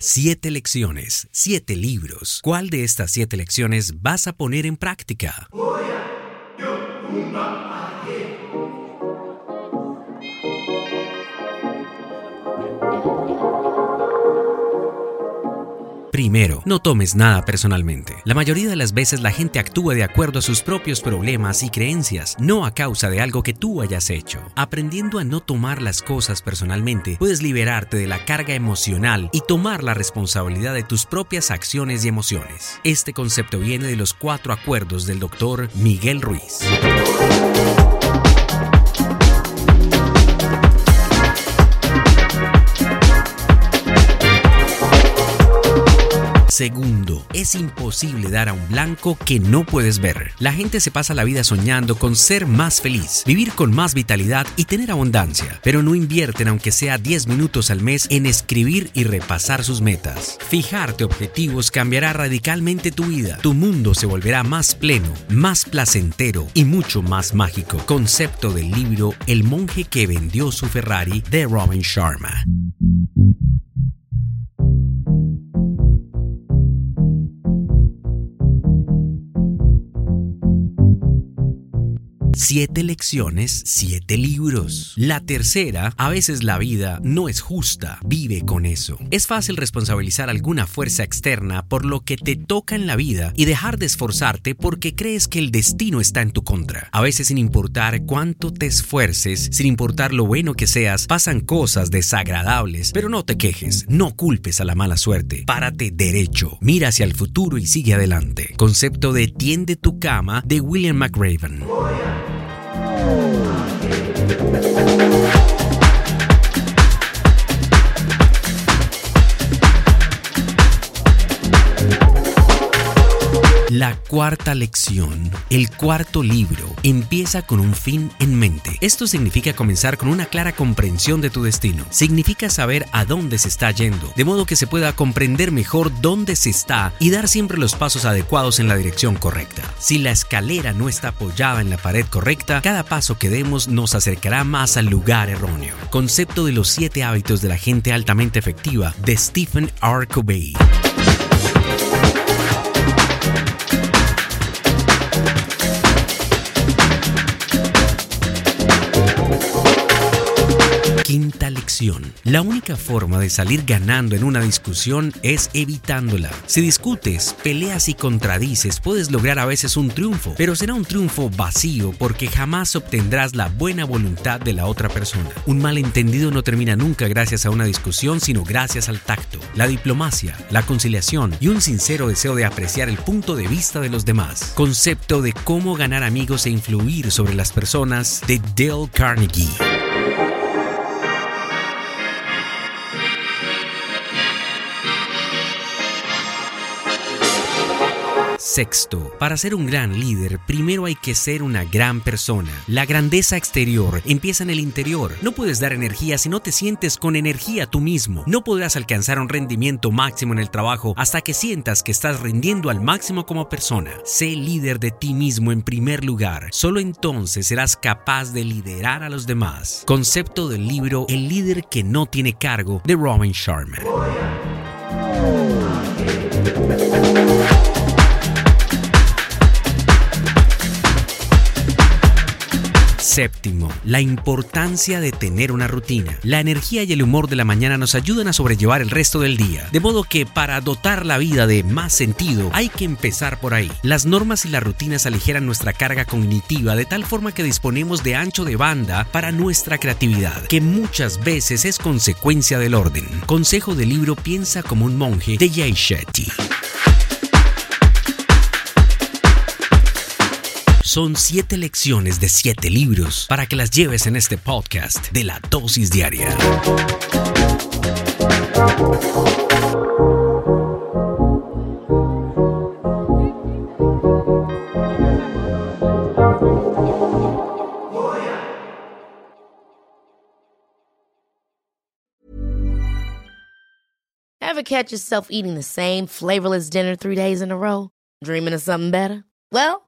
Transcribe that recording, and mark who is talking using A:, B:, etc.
A: Siete lecciones, siete libros. ¿Cuál de estas siete lecciones vas a poner en práctica? Primero, no tomes nada personalmente. La mayoría de las veces la gente actúa de acuerdo a sus propios problemas y creencias, no a causa de algo que tú hayas hecho. Aprendiendo a no tomar las cosas personalmente, puedes liberarte de la carga emocional y tomar la responsabilidad de tus propias acciones y emociones. Este concepto viene de los cuatro acuerdos del doctor Miguel Ruiz. Segundo, es imposible dar a un blanco que no puedes ver. La gente se pasa la vida soñando con ser más feliz, vivir con más vitalidad y tener abundancia, pero no invierten aunque sea 10 minutos al mes en escribir y repasar sus metas. Fijarte objetivos cambiará radicalmente tu vida. Tu mundo se volverá más pleno, más placentero y mucho más mágico. Concepto del libro El monje que vendió su Ferrari de Robin Sharma. Siete lecciones, siete libros. La tercera, a veces la vida no es justa, vive con eso. Es fácil responsabilizar alguna fuerza externa por lo que te toca en la vida y dejar de esforzarte porque crees que el destino está en tu contra. A veces sin importar cuánto te esfuerces, sin importar lo bueno que seas, pasan cosas desagradables, pero no te quejes, no culpes a la mala suerte. Párate derecho, mira hacia el futuro y sigue adelante. Concepto de tiende tu cama de William McRaven. Thank you. Cuarta lección, el cuarto libro, empieza con un fin en mente. Esto significa comenzar con una clara comprensión de tu destino. Significa saber a dónde se está yendo, de modo que se pueda comprender mejor dónde se está y dar siempre los pasos adecuados en la dirección correcta. Si la escalera no está apoyada en la pared correcta, cada paso que demos nos acercará más al lugar erróneo. Concepto de los siete hábitos de la gente altamente efectiva de Stephen R. Covey. La única forma de salir ganando en una discusión es evitándola. Si discutes, peleas y contradices, puedes lograr a veces un triunfo, pero será un triunfo vacío porque jamás obtendrás la buena voluntad de la otra persona. Un malentendido no termina nunca gracias a una discusión, sino gracias al tacto, la diplomacia, la conciliación y un sincero deseo de apreciar el punto de vista de los demás. Concepto de cómo ganar amigos e influir sobre las personas de Dale Carnegie. Sexto, para ser un gran líder, primero hay que ser una gran persona. La grandeza exterior empieza en el interior. No puedes dar energía si no te sientes con energía tú mismo. No podrás alcanzar un rendimiento máximo en el trabajo hasta que sientas que estás rindiendo al máximo como persona. Sé líder de ti mismo en primer lugar. Solo entonces serás capaz de liderar a los demás. Concepto del libro El líder que no tiene cargo de Robin Sharma. Séptimo, la importancia de tener una rutina. La energía y el humor de la mañana nos ayudan a sobrellevar el resto del día. De modo que para dotar la vida de más sentido hay que empezar por ahí. Las normas y las rutinas aligeran nuestra carga cognitiva de tal forma que disponemos de ancho de banda para nuestra creatividad, que muchas veces es consecuencia del orden. Consejo del libro Piensa como un monje de Jay Shetty. Son siete lecciones de siete libros para que las lleves en este podcast de la dosis diaria.
B: Ever catch yourself eating the same flavorless dinner three days in a row? Dreaming of something better? Well,